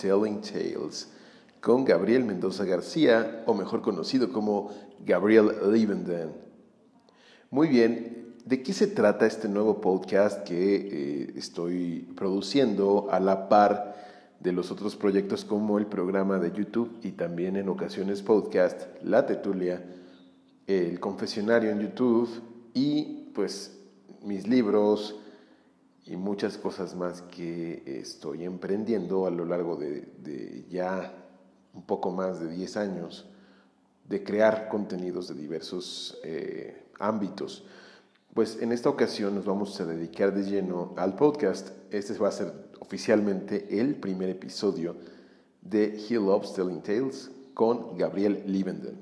Telling Tales con Gabriel Mendoza García, o mejor conocido como Gabriel Liebenden. Muy bien, ¿de qué se trata este nuevo podcast que eh, estoy produciendo a la par de los otros proyectos como el programa de YouTube y también en ocasiones podcast, La Tetulia, el confesionario en YouTube y pues mis libros, y muchas cosas más que estoy emprendiendo a lo largo de, ya un poco más de 10 años de crear contenidos de diversos eh, ámbitos. Pues en esta ocasión nos vamos a dedicar de lleno al podcast. Este va a ser oficialmente el primer episodio de He Loves Telling Tales con Gabriel Liebenden.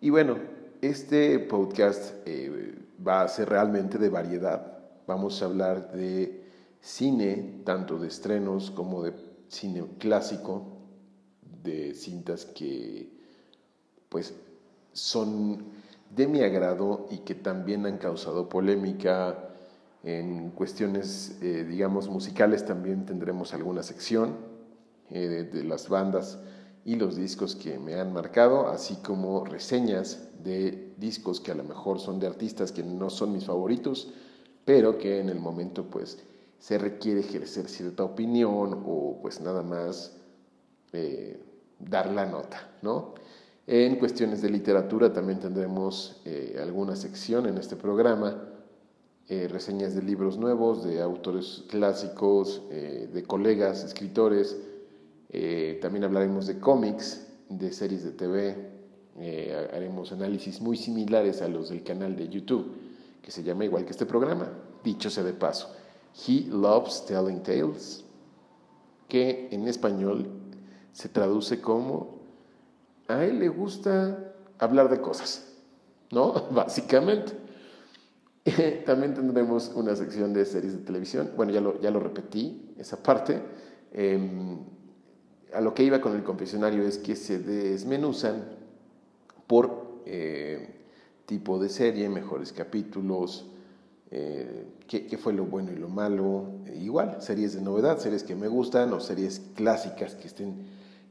Y bueno, este podcast eh, va a ser realmente de variedad Vamos a hablar de cine, tanto de estrenos como de cine clásico, de cintas que pues son de mi agrado y que también han causado polémica en cuestiones, eh, digamos, musicales. También tendremos alguna sección eh, de las bandas y los discos que me han marcado, así como reseñas de discos que a lo mejor son de artistas que no son mis favoritos, pero que en el momento pues se requiere ejercer cierta opinión o pues nada más eh, dar la nota, ¿no? En cuestiones de literatura también tendremos eh, alguna sección en este programa, eh, reseñas de libros nuevos, de autores clásicos, de colegas, escritores, también hablaremos de cómics, de series de TV, haremos análisis muy similares a los del canal de YouTube que se llama igual que este programa, dicho sea de paso, He Loves Telling Tales, que en español se traduce como a él le gusta hablar de cosas, ¿no? Básicamente. También tendremos una sección de series de televisión. Bueno, ya lo, ya lo repetí, esa parte. Em, a lo que iba con el confesionario es que se desmenuzan por eh, tipo de serie, mejores capítulos, eh, qué, fue lo bueno y lo malo. igual, series de novedad, series que me gustan o series clásicas que estén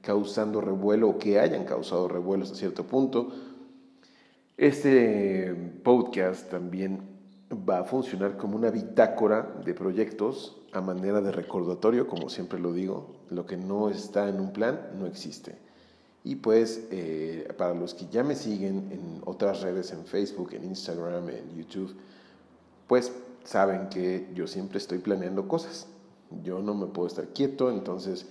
causando revuelo o que hayan causado revuelos a cierto punto. Este podcast también va a funcionar como una bitácora de proyectos a manera de recordatorio, como siempre lo digo, lo que no está en un plan no existe. Y pues eh, para los que ya me siguen en otras redes, en Facebook, en Instagram, en YouTube, pues saben que yo siempre estoy planeando cosas. Yo no me puedo estar quieto, entonces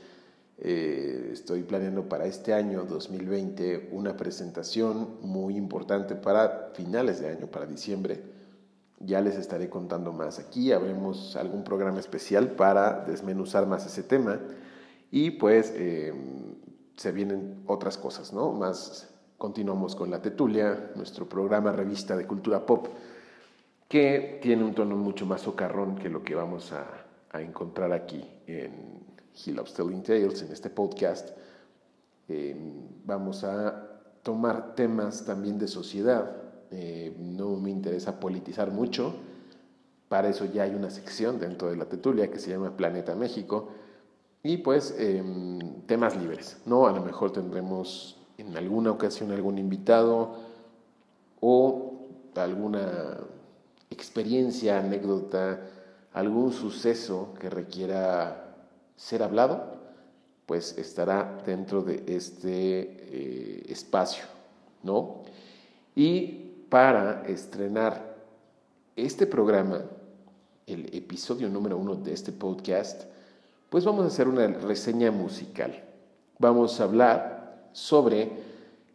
eh, estoy planeando para este año 2020 una presentación muy importante para finales de año, para diciembre. Ya les estaré contando más aquí, habremos algún programa especial para desmenuzar más ese tema y pues eh, se vienen otras cosas, ¿no? Más continuamos con La Tetulia, nuestro programa revista de cultura pop, que tiene un tono mucho más socarrón que lo que vamos a, encontrar aquí en He Loves Telling Tales, en este podcast. Em, vamos a tomar temas también de sociedad. Eh, no me interesa politizar mucho. Para eso ya hay una sección dentro de la Tetulia que se llama Planeta México y pues em, temas libres, ¿no? A lo mejor tendremos en alguna ocasión algún invitado o alguna experiencia, anécdota, algún suceso que requiera ser hablado, pues estará dentro de este eh, espacio, ¿no? Y para estrenar este programa, el episodio número uno de este podcast, pues vamos a hacer una reseña musical. Vamos a hablar sobre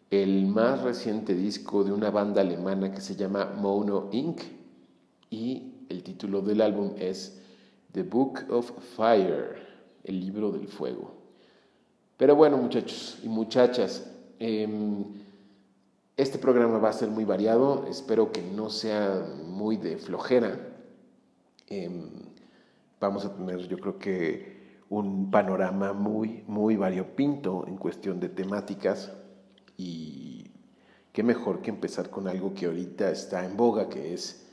el más reciente disco de una banda alemana que se llama Mono Inc. y el título del álbum es The Book of Fire, el libro del fuego. Pero bueno, muchachos y muchachas, em, este programa va a ser muy variado, espero que no sea muy de flojera. Em, vamos a tener, yo creo que un panorama muy, muy variopinto en cuestión de temáticas y qué mejor que empezar con algo que ahorita está en boga, que es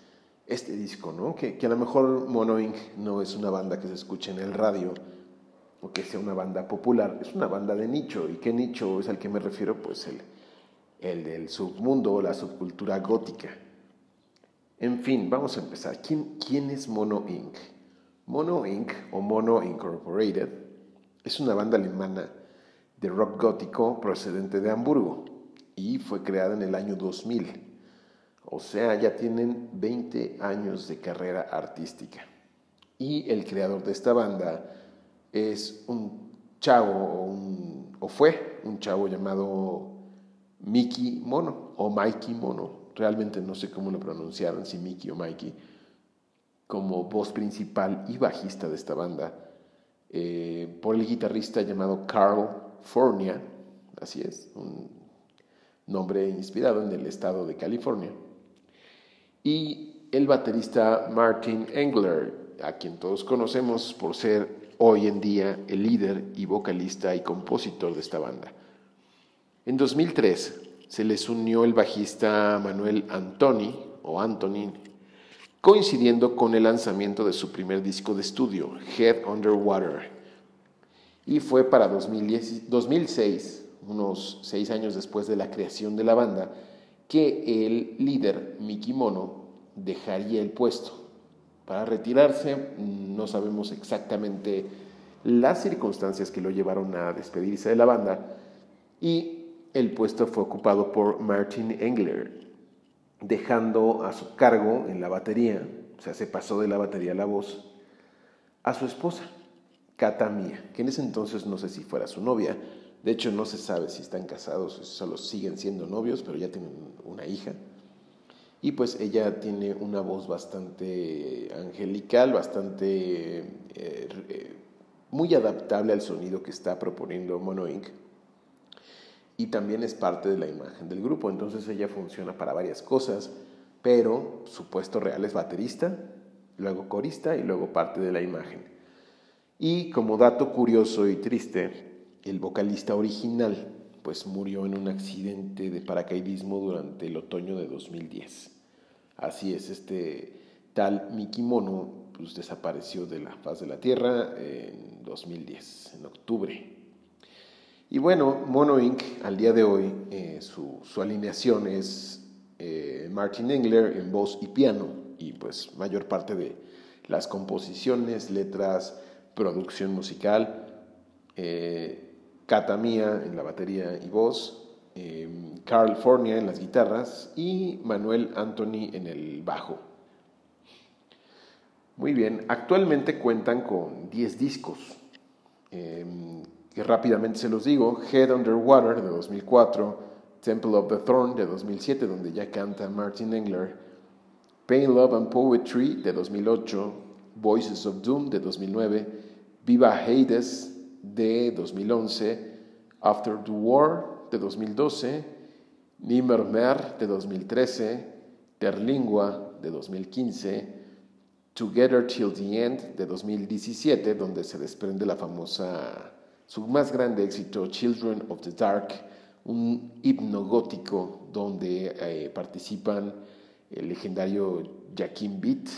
este disco, ¿no? Que, a lo mejor Mono Inc. no es una banda que se escuche en el radio o que sea una banda popular, es una banda de nicho. ¿Y qué nicho es al que me refiero? Pues el, el del submundo, la subcultura gótica. En fin, vamos a empezar. ¿Quién, quién es Mono Inc.? Mono Inc. o Mono Incorporated es una banda alemana de rock gótico procedente de Hamburgo y fue creada en el año 2000. O sea, ya tienen 20 años de carrera artística. Y el creador de esta banda es un chavo, o, fue un chavo llamado Mickey Mono, o Mikey Mono. Realmente no sé cómo lo pronunciaron, si Mickey o Mikey, como voz principal y bajista de esta banda, eh, por el guitarrista llamado Carl Fornia, así es, un nombre inspirado en el estado de California y el baterista Martin Engler, a quien todos conocemos por ser hoy en día el líder y vocalista y compositor de esta banda. En 2003 se les unió el bajista Manuel Antoni o Antonin, coincidiendo con el lanzamiento de su primer disco de estudio, Head Underwater. Y fue para 2006, unos seis años después de la creación de la banda, que el líder Miki Mono dejaría el puesto. Para retirarse, no sabemos exactamente las circunstancias que lo llevaron a despedirse de la banda y el puesto fue ocupado por Martin Engler, dejando a su cargo en la batería, o sea, se pasó de la batería a la voz, a su esposa, Kata Mia, que en ese entonces no sé si fuera su novia, de hecho, no se sabe si están casados, o solo siguen siendo novios, pero ya tienen una hija. Y pues ella tiene una voz bastante angelical, bastante eh, eh, muy adaptable al sonido que está proponiendo Mono Inc. Y también es parte de la imagen del grupo, entonces ella funciona para varias cosas, pero su puesto real es baterista, luego corista y luego parte de la imagen. Y como dato curioso y triste, el vocalista original, pues murió en un accidente de paracaidismo durante el otoño de 2010. Así es, este tal Miki Mono pues, desapareció de la faz de la Tierra en 2010, en octubre. Y bueno, Mono Inc. al día de hoy, eh, su, alineación es eh, Martin Engler en voz y piano, y pues mayor parte de las composiciones, letras, producción musical, eh, Mía en la batería y voz, eh, Carl Fornia en las guitarras y Manuel Anthony en el bajo. Muy bien, actualmente cuentan con 10 discos, em, que rápidamente se los digo, Head Underwater de 2004, Temple of the Throne de 2007, donde ya canta Martin Engler, Pain, Love and Poetry de 2008, Voices of Doom de 2009, Viva Hades de 2011, After the War de 2012, Nimmermeer de 2013, Terlingua de 2015, Together Till the End de 2017, donde se desprende la famosa, su más grande éxito, Children of the Dark, un himno gótico donde eh, participan el legendario Jaquim Beat,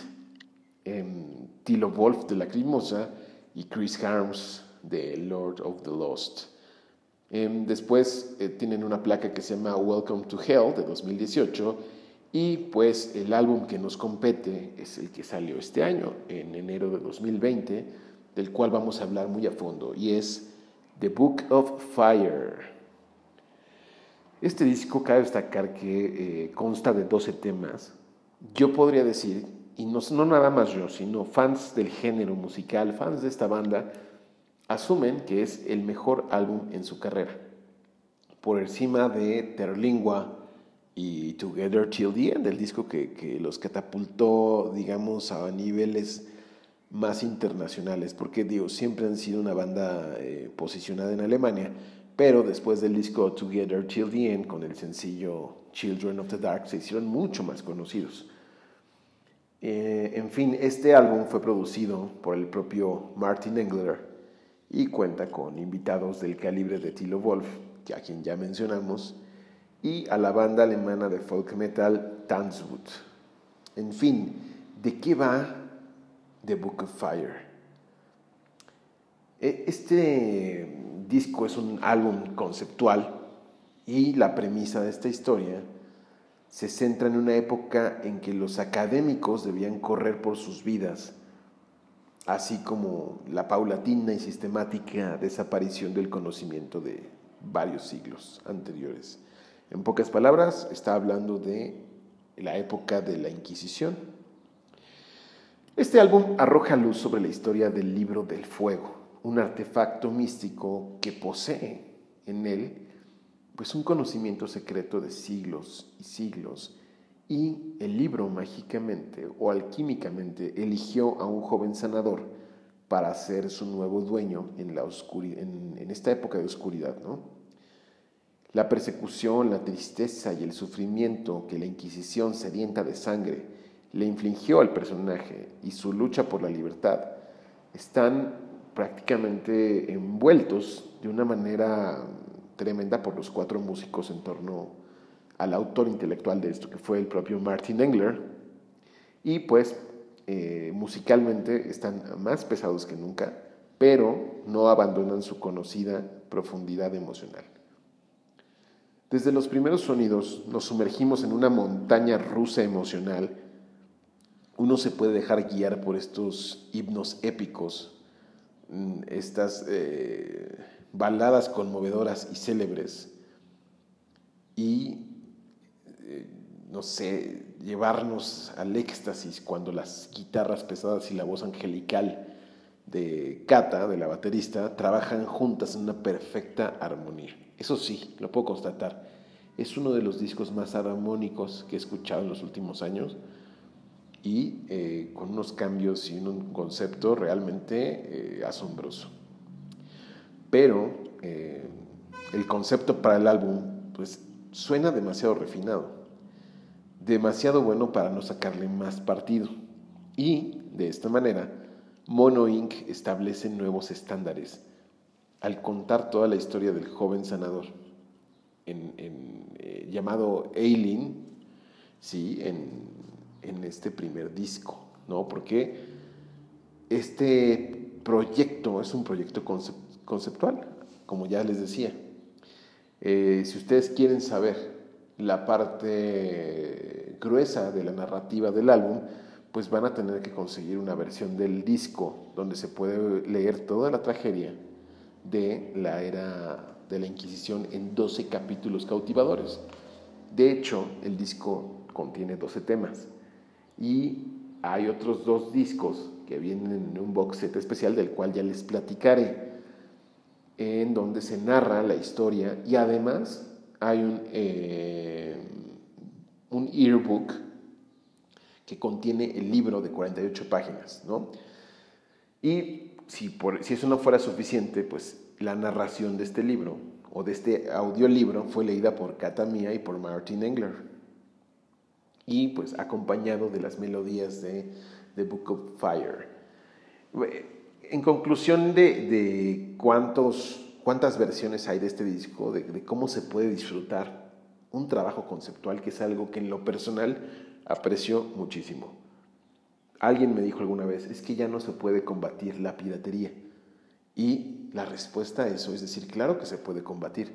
Tilo Wolf de la Crimosa y Chris Harms de Lord of the Lost. Em, después eh, tienen una placa que se llama Welcome to Hell de 2018 y pues el álbum que nos compete es el que salió este año, en enero de 2020, del cual vamos a hablar muy a fondo y es The Book of Fire. Este disco cabe destacar que eh, consta de 12 temas. Yo podría decir, y no, no nada más yo, sino fans del género musical, fans de esta banda, asumen que es el mejor álbum en su carrera, por encima de Terlingua y Together Till the End, el disco que, los catapultó, digamos, a niveles más internacionales, porque digo, siempre han sido una banda eh, posicionada en Alemania, pero después del disco Together Till the End, con el sencillo Children of the Dark, se hicieron mucho más conocidos. Eh, en fin, este álbum fue producido por el propio Martin Engler, y cuenta con invitados del calibre de Tilo Wolf, a quien ya mencionamos, y a la banda alemana de folk metal Tanzwut. En fin, ¿De qué va The Book of Fire? E, este disco es un álbum conceptual y la premisa de esta historia se centra en una época en que los académicos debían correr por sus vidas, así como la paulatina y sistemática desaparición del conocimiento de varios siglos anteriores. En pocas palabras, está hablando de la época de la Inquisición. Este álbum arroja luz sobre la historia del libro del fuego, un artefacto místico que posee en él pues un conocimiento secreto de siglos y siglos. Y el libro mágicamente o alquímicamente eligió a un joven sanador para ser su nuevo dueño en, esta época de oscuridad. ¿no? La persecución, la tristeza y el sufrimiento que la Inquisición sedienta de sangre le infligió al personaje y su lucha por la libertad están prácticamente envueltos de una manera tremenda por los cuatro músicos en torno al autor intelectual de esto, que fue el propio Martin Engler. Y pues eh, musicalmente están más pesados que nunca, pero no abandonan su conocida profundidad emocional. Desde los primeros sonidos nos sumergimos en una montaña rusa emocional. Uno se puede dejar guiar por estos himnos épicos, mm, estas eh, baladas conmovedoras y célebres y, eh, no sé, llevarnos al éxtasis cuando las guitarras pesadas y la voz angelical de Kata, de la baterista, trabajan juntas en una perfecta armonía. Eso sí, lo puedo constatar. Es uno de los discos más armónicos que he escuchado en los últimos años y eh, con unos cambios y un concepto realmente eh, asombroso pero el concepto para el álbum pues suena demasiado refinado, demasiado bueno para no sacarle más partido. Y de esta manera, Mono Inc. establece nuevos estándares al contar toda la historia del joven sanador, eh, llamado Aileen, ¿sí? En, este primer disco, ¿no? Porque este proyecto es un proyecto conceptual, como ya les decía. Eh, si ustedes quieren saber la parte gruesa de la narrativa del álbum, pues van a tener que conseguir una versión del disco donde se puede leer toda la tragedia de la era de la Inquisición en 12 capítulos cautivadores. De hecho, el disco contiene 12 temas y hay otros dos discos que vienen en un box set especial del cual ya les platicaré en donde se narra la historia y además hay un, eh, un earbook que contiene el libro de 48 páginas. ¿no? Y si, por, si eso no fuera suficiente, pues la narración de este libro o de este audiolibro fue leída por Katamia y por Martin Engler. Y pues acompañado de las melodías de The Book of Fire en conclusión de, cuántos, cuántas versiones hay de este disco, de, cómo se puede disfrutar un trabajo conceptual, que es algo que en lo personal aprecio muchísimo. Alguien me dijo alguna vez, es que ya no se puede combatir la piratería. Y la respuesta a eso es decir, claro que se puede combatir,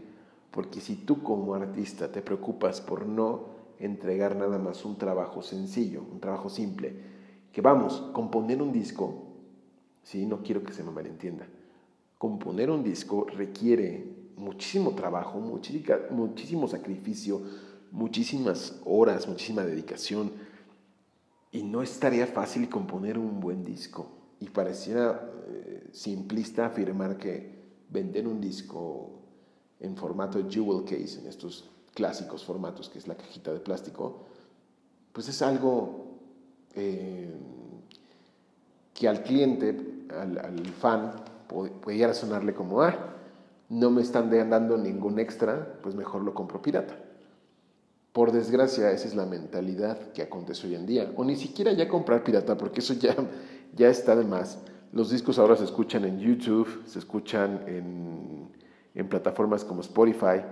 porque si tú como artista te preocupas por no entregar nada más un trabajo sencillo, un trabajo simple, que vamos, componer un disco ¿sí? No quiero que se me malentienda. Componer un disco requiere muchísimo trabajo, muchísimo sacrificio, muchísimas horas, muchísima dedicación. Y no es tarea fácil componer un buen disco. Y pareciera eh, simplista afirmar que vender un disco en formato jewel case, en estos clásicos formatos que es la cajita de plástico, pues es algo eh, que al cliente al, fan pudiera sonarle como, ah, no me están dando ningún extra, pues mejor lo compro pirata. Por desgracia, esa es la mentalidad que acontece hoy en día. O ni siquiera ya comprar pirata, porque eso ya, ya está de más. Los discos ahora se escuchan en YouTube, se escuchan en, en plataformas como Spotify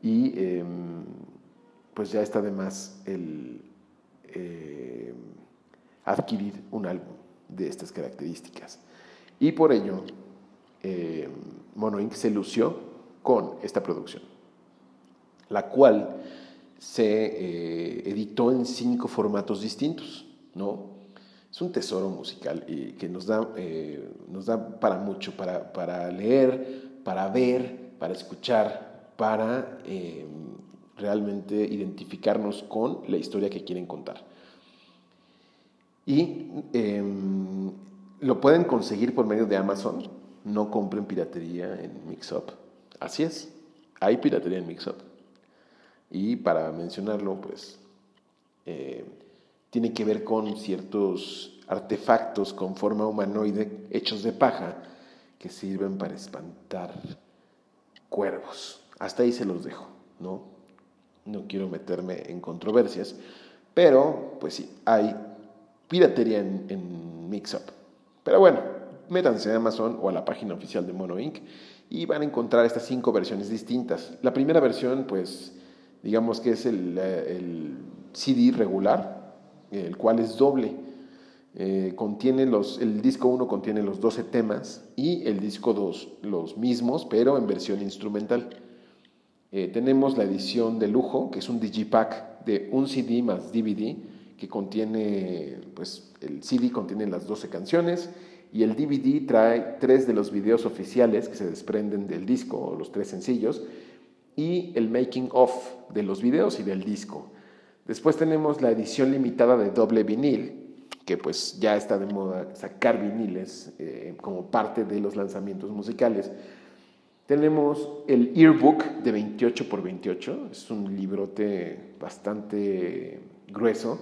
y em, pues ya está de más el, em, adquirir un álbum de estas características. Y por ello, eh, Mono Inc. se lució con esta producción, la cual se eh, editó en cinco formatos distintos, ¿no? Es un tesoro musical y que nos da, eh, nos da para mucho, para, para, leer, para ver, para escuchar, para realmente identificarnos con la historia que quieren contar. Y em, lo pueden conseguir por medio de Amazon. No compren piratería en Mixup. Así es, hay piratería en Mixup. Y para mencionarlo, pues, eh, tiene que ver con ciertos artefactos con forma humanoide hechos de paja que sirven para espantar cuervos. Hasta ahí se los dejo, ¿no? No quiero meterme en controversias, pero pues sí, hay piratería en, en Mixup. Pero bueno, métanse a Amazon o a la página oficial de Mono Inc. y van a encontrar estas cinco versiones distintas. La primera versión, pues, digamos que es el, eh, CD regular, el cual es doble. Eh, contiene los, el disco 1 contiene los 12 temas y el disco 2 los mismos, pero en versión instrumental. Eh, tenemos la edición de lujo, que es un digipack de un CD más DVD, que contiene, pues el CD contiene las 12 canciones y el DVD trae tres de los videos oficiales que se desprenden del disco, los tres sencillos, y el making of de los videos y del disco. Después tenemos la edición limitada de doble vinil, que pues ya está de moda sacar viniles eh, como parte de los lanzamientos musicales. Tenemos el Earbook de 28 x 28, es un librote bastante grueso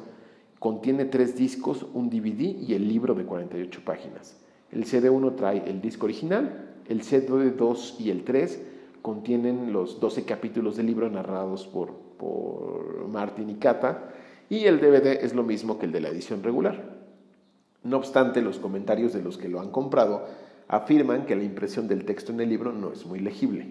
Contiene tres discos, un DVD y el libro de 48 páginas. El CD1 trae el disco original, el CD2 y el 3 contienen los 12 capítulos del libro narrados por, por Martin y Kata, y el DVD es lo mismo que el de la edición regular. No obstante, los comentarios de los que lo han comprado afirman que la impresión del texto en el libro no es muy legible.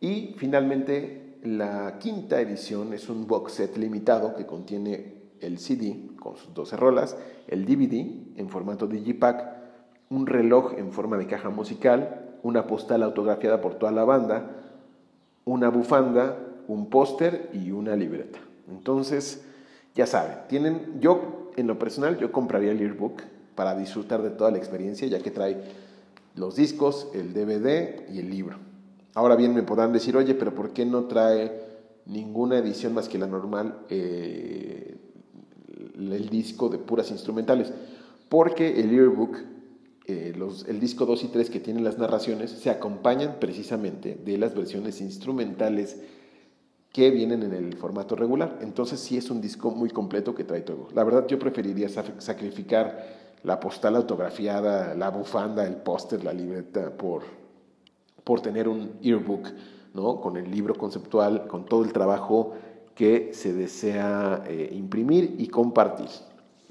Y finalmente, la quinta edición es un box set limitado que contiene el CD con sus 12 rolas, el DVD en formato digipack, un reloj en forma de caja musical, una postal autografiada por toda la banda, una bufanda, un póster y una libreta. Entonces, ya saben, tienen, yo en lo personal, yo compraría el earbook para disfrutar de toda la experiencia, ya que trae los discos, el DVD y el libro. Ahora bien, me podrán decir, oye, pero ¿por qué no trae ninguna edición más que la normal eh, el disco de puras instrumentales, porque el earbook, eh, los, el disco 2 y 3 que tienen las narraciones, se acompañan precisamente de las versiones instrumentales que vienen en el formato regular. Entonces sí es un disco muy completo que trae todo. La verdad yo preferiría sacrificar la postal autografiada, la bufanda, el póster, la libreta por, por tener un earbook, ¿no? con el libro conceptual, con todo el trabajo que se desea eh, imprimir y compartir.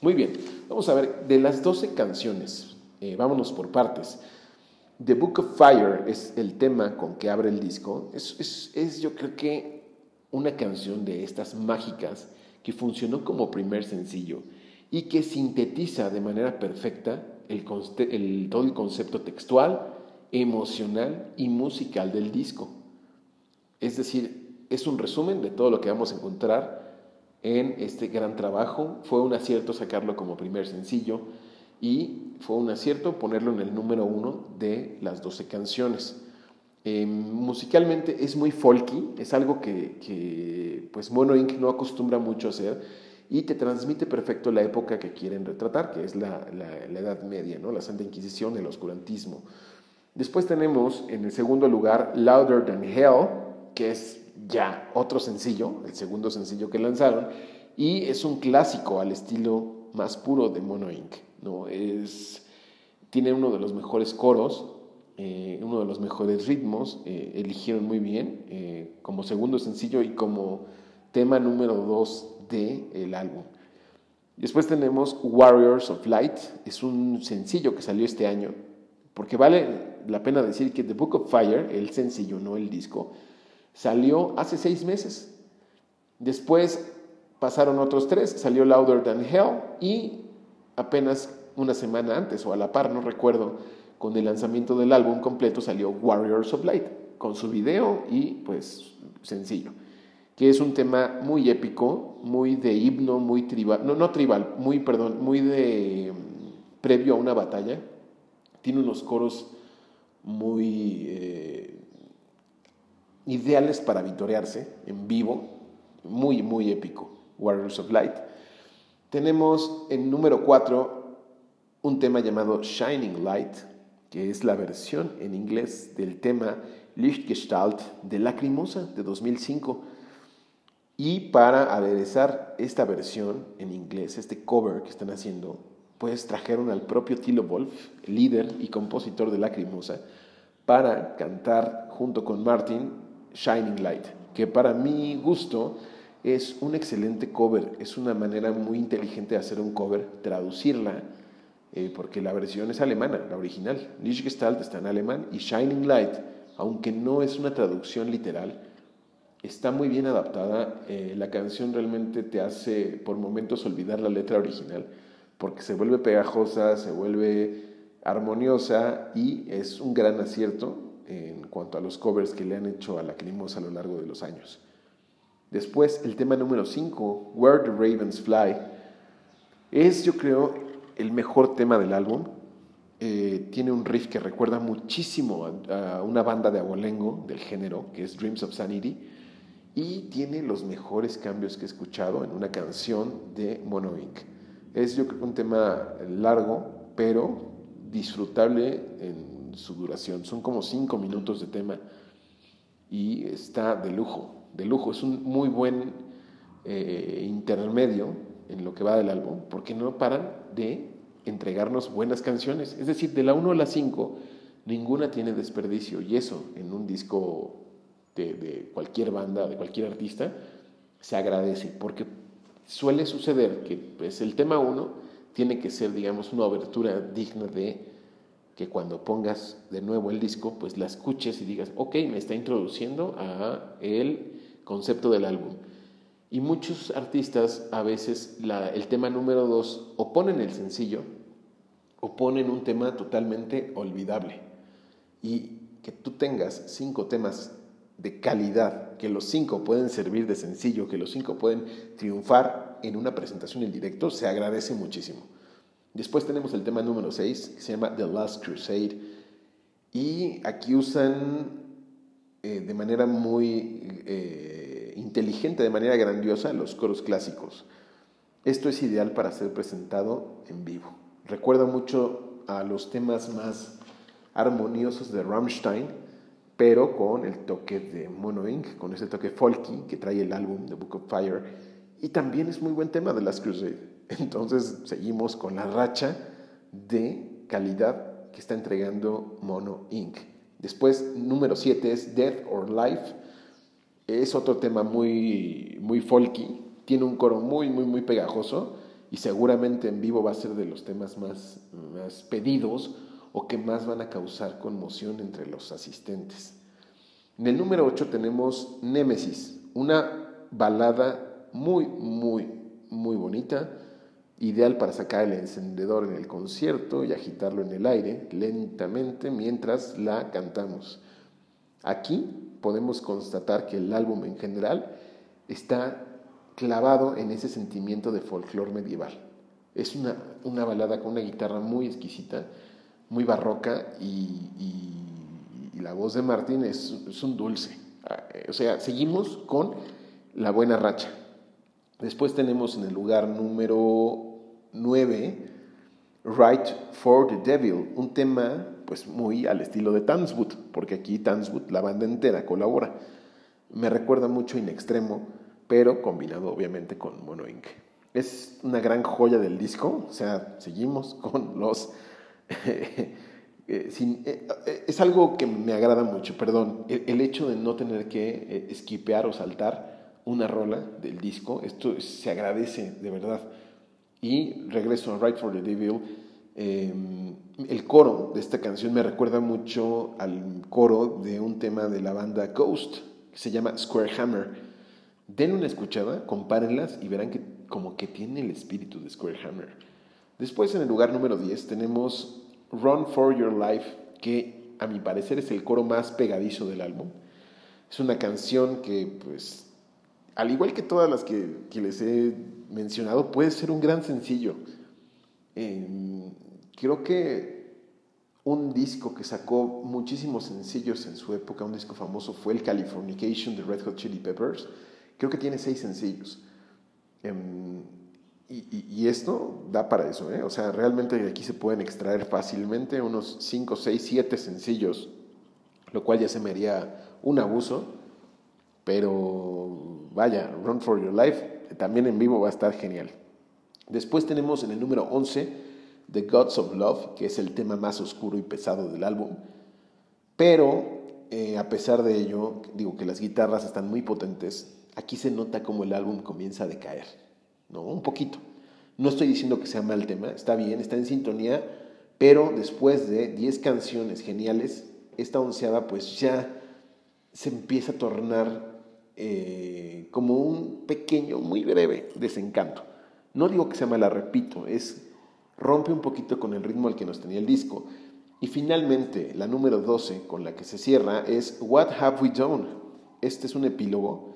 Muy bien, vamos a ver, de las 12 canciones, eh, vámonos por partes. The Book of Fire es el tema con que abre el disco. Es, es, yo creo que una canción de estas mágicas que funcionó como primer sencillo y que sintetiza de manera perfecta el, todo el concepto textual, emocional y musical del disco. Es decir, es un resumen de todo lo que vamos a encontrar en este gran trabajo. Fue un acierto sacarlo como primer sencillo y fue un acierto ponerlo en el número uno de las 12 canciones. Eh, musicalmente es muy folky, es algo que, pues Mono Inc. no acostumbra mucho a hacer y te transmite perfecto la época que quieren retratar, que es la, la Edad Media, ¿no? la Santa Inquisición, el oscurantismo. Después tenemos en el segundo lugar Louder Than Hell, que es ya otro sencillo, el segundo sencillo que lanzaron, y es un clásico al estilo más puro de Mono Inc. ¿no? Es, tiene uno de los mejores coros, eh, uno de los mejores ritmos, eh, eligieron muy bien eh, como segundo sencillo y como tema número dos del el álbum. Después tenemos Warriors of Light, es un sencillo que salió este año, porque vale la pena decir que The Book of Fire, el sencillo, no el disco, Salió hace seis meses. Después pasaron otros tres, salió Louder Than Hell y apenas una semana antes o a la par, no recuerdo, con el lanzamiento del álbum completo salió Warriors of Light, con su video y pues sencillo, que es un tema muy épico, muy de himno, muy tribal, no, no tribal, muy, perdón, muy de mm, previo a una batalla. Tiene unos coros muy eh, ideales para vitorearse en vivo, muy, muy épico, Warriors of Light. Tenemos en número 4 un tema llamado Shining Light, que es la versión en inglés del tema Lichtgestalt de Lacrimosa de 2005. Y para aderezar esta versión en inglés, este cover que están haciendo, pues trajeron al propio Tilo Wolf, líder y compositor de Lacrimosa, para cantar junto con Martin Shining Light, que para mi gusto es un excelente cover, es una manera muy inteligente de hacer un cover, traducirla, eh, porque la versión es alemana, la original. Lichtgestalt está en alemán y Shining Light aunque no es una traducción literal, está muy bien adaptada. Eh, la canción realmente te hace por momentos olvidar la letra original, porque se vuelve pegajosa, se vuelve armoniosa y es un gran acierto en cuanto a los covers que le han hecho a la Lacrimosa a lo largo de los años. Después, el tema número 5, Where the Ravens Fly, es yo creo el mejor tema del álbum. Eh, tiene un riff que recuerda muchísimo a, una banda de abolengo del género, que es Dreams of Sanity, y tiene los mejores cambios que he escuchado en una canción de Mono Inc. Es yo creo un tema largo, pero disfrutable en su duración. Son como cinco minutos de tema y está de lujo, de lujo. Es un muy buen eh, intermedio en lo que va del álbum, porque no paran de entregarnos buenas canciones. Es decir, de la 1 a la 5, ninguna tiene desperdicio. Y eso en un disco de, cualquier banda, de cualquier artista, se agradece. Porque suele suceder que pues, el tema 1 tiene que ser, digamos, una abertura digna de que cuando pongas de nuevo el disco, pues la escuches y digas, ok, me está introduciendo a el concepto del álbum. Y muchos artistas a veces el tema número dos o ponen el sencillo o ponen un tema totalmente olvidable. Y que tú tengas cinco temas de calidad, que los cinco pueden servir de sencillo, que los cinco pueden triunfar en una presentación en directo, se agradece muchísimo. Después tenemos el tema número seis, que se llama The Last Crusade, y aquí usan eh, de manera muy eh, inteligente, de manera grandiosa, los coros clásicos. Esto es ideal para ser presentado en vivo. Recuerda mucho a los temas más armoniosos de Rammstein, pero con el toque de Mono Inc., con ese toque folky que trae el álbum The Book of Fire. Y también es muy buen tema de Last Crusade. Entonces seguimos con la racha de calidad que está entregando Mono Inc. Después, número 7 es Death or Life. Es otro tema muy, muy folky. Tiene un coro muy, muy, muy pegajoso y seguramente en vivo va a ser de los temas más, más pedidos o que más van a causar conmoción entre los asistentes. En el número 8 tenemos Némesis, una balada muy, muy, muy bonita, ideal para sacar el encendedor en el concierto y agitarlo en el aire lentamente mientras la cantamos. Aquí podemos constatar que el álbum en general está clavado en ese sentimiento de folclore medieval. Es una, una, balada con una guitarra muy exquisita, muy barroca y, la voz de Martín es, es, un dulce. O sea, seguimos con la buena racha. Después tenemos en el lugar número 9, Right for the Devil, un tema pues muy al estilo de Tanswood, porque aquí Tanswood, la banda entera, colabora. Me recuerda mucho In Extremo, pero combinado obviamente con Mono Inc. Es una gran joya del disco, o sea, seguimos con los... Eh, eh, eh, es algo que me agrada mucho, perdón, el, hecho de no tener que esquipear o saltar una rola del disco, esto se agradece de verdad. Y regreso a Right for the Devil, em, el coro de esta canción me recuerda mucho al coro de un tema de la banda Ghost, que se llama Square Hammer Den una escuchada, compárenlas y verán que como que tiene el espíritu de Square Hammer. Después en el lugar número 10 tenemos Run for Your Life, que a mi parecer es el coro más pegadizo del álbum. Es una canción que, pues, al igual que todas las que, les he mencionado, puede ser un gran sencillo. Em, creo que un disco que sacó muchísimos sencillos en su época, un disco famoso, fue el Californication de Red Hot Chili Peppers. Creo que tiene seis sencillos. Em, y, esto da para eso, ¿eh? O sea, realmente aquí se pueden extraer fácilmente unos 5, 6, 7 sencillos, lo cual ya se me haría un abuso, pero vaya, Run for Your Life también en vivo va a estar genial. Después tenemos en el número 11 The Gods of Love, que es el tema más oscuro y pesado del álbum, pero eh, a pesar de ello, digo que las guitarras están muy potentes, aquí se nota como el álbum comienza a decaer. ¿no? Un poquito. No estoy diciendo que sea mal tema, está bien, está en sintonía, pero después de 10 canciones geniales, esta onceava pues ya se empieza a tornar eh, como un pequeño, muy breve desencanto. No digo que sea mala, repito, es rompe un poquito con el ritmo al que nos tenía el disco. Y finalmente, la número 12 con la que se cierra es What Have We Done? Este es un epílogo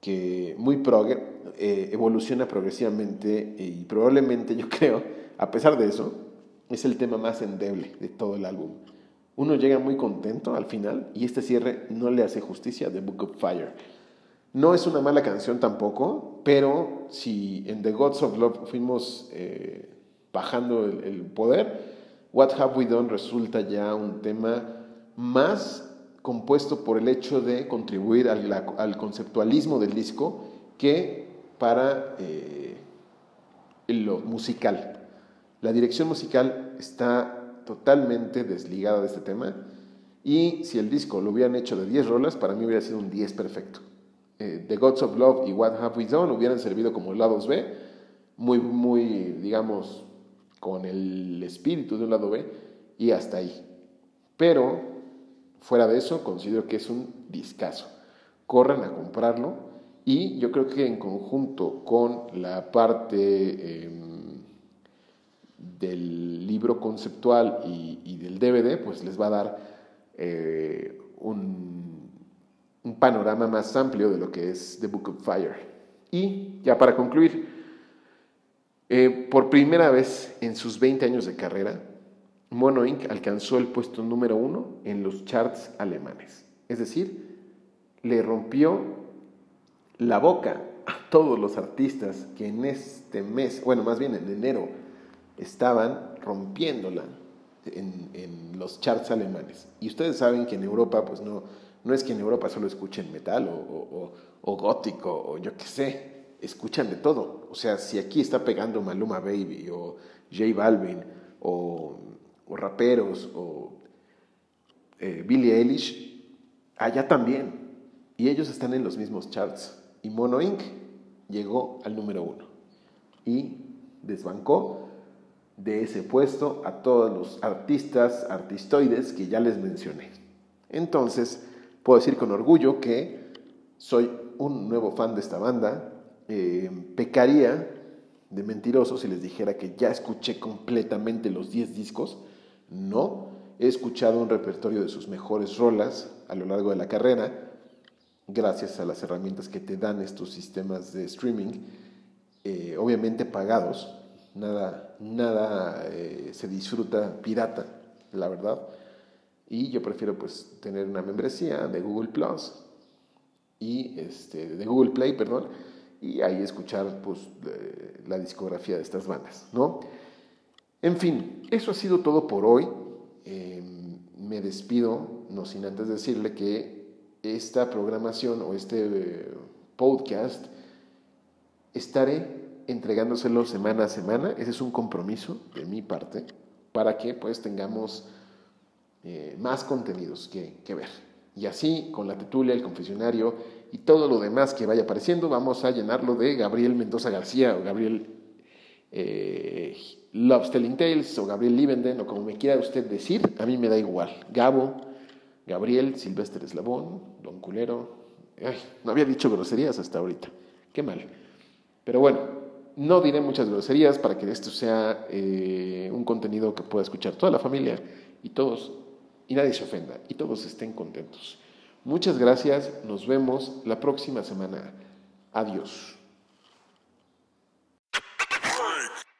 que muy eh, evoluciona progresivamente y probablemente yo creo, a pesar de eso, es el tema más endeble de todo el álbum. Uno llega muy contento al final y este cierre no le hace justicia a The Book of Fire. No es una mala canción tampoco, pero si en The Gods of Love fuimos eh, bajando el, poder, What Have We Done resulta ya un tema más compuesto por el hecho de contribuir al, conceptualismo del disco que para eh, lo musical. La dirección musical está totalmente desligada de este tema y si el disco lo hubieran hecho de 10 rolas, para mí hubiera sido un 10 perfecto. Eh, The Gods of Love y What Have We Done hubieran servido como lados B, muy, muy, digamos, con el espíritu de un lado B y hasta ahí. Pero Fuera de eso, considero que es un discazo. Corran a comprarlo y yo creo que en conjunto con la parte em, del libro conceptual y, del DVD, pues les va a dar eh, un, un panorama más amplio de lo que es The Book of Fire. Y ya para concluir, eh, por primera vez en sus 20 años de carrera, Mono Inc. alcanzó el puesto número uno en los charts alemanes. Es decir, le rompió la boca a todos los artistas que en este mes, bueno, más bien en enero, estaban rompiéndola en, los charts alemanes. Y ustedes saben que en Europa, pues no, no es que en Europa solo escuchen metal o, o gótico o yo qué sé, escuchan de todo. O sea, si aquí está pegando Maluma Baby o J Balvin o o raperos o eh, Billie Eilish, allá también. Y ellos están en los mismos charts. Y Mono Inc. llegó al número uno y desbancó de ese puesto a todos los artistas, artistoides que ya les mencioné. Entonces, puedo decir con orgullo que soy un nuevo fan de esta banda. Eh, pecaría de mentiroso si les dijera que ya escuché completamente los 10 discos no, he escuchado un repertorio de sus mejores rolas a lo largo de la carrera, gracias a las herramientas que te dan estos sistemas de streaming, eh, obviamente pagados, nada, nada eh, se disfruta pirata, la verdad. Y yo prefiero pues tener una membresía de Google Plus y este, de Google Play, perdón, y ahí escuchar pues la discografía de estas bandas, ¿no? En fin, eso ha sido todo por hoy. Em, me despido, no sin antes decirle que esta programación o este eh, podcast estaré entregándoselo semana a semana. Ese es un compromiso de mi parte para que pues tengamos eh, más contenidos que, que, ver. Y así, con la tetulia, el confesionario y todo lo demás que vaya apareciendo, vamos a llenarlo de Gabriel Mendoza García o Gabriel eh, Love Telling Tales o Gabriel Livenden o como me quiera usted decir, a mí me da igual. Gabo, Gabriel, Silvestre Eslabón, Don Culero. no había dicho groserías hasta ahorita. Qué mal. Pero bueno, No diré muchas groserías para que esto sea eh, un contenido que pueda escuchar toda la familia y todos, y nadie se ofenda, y todos estén contentos. Muchas gracias, nos vemos la próxima semana. Adiós.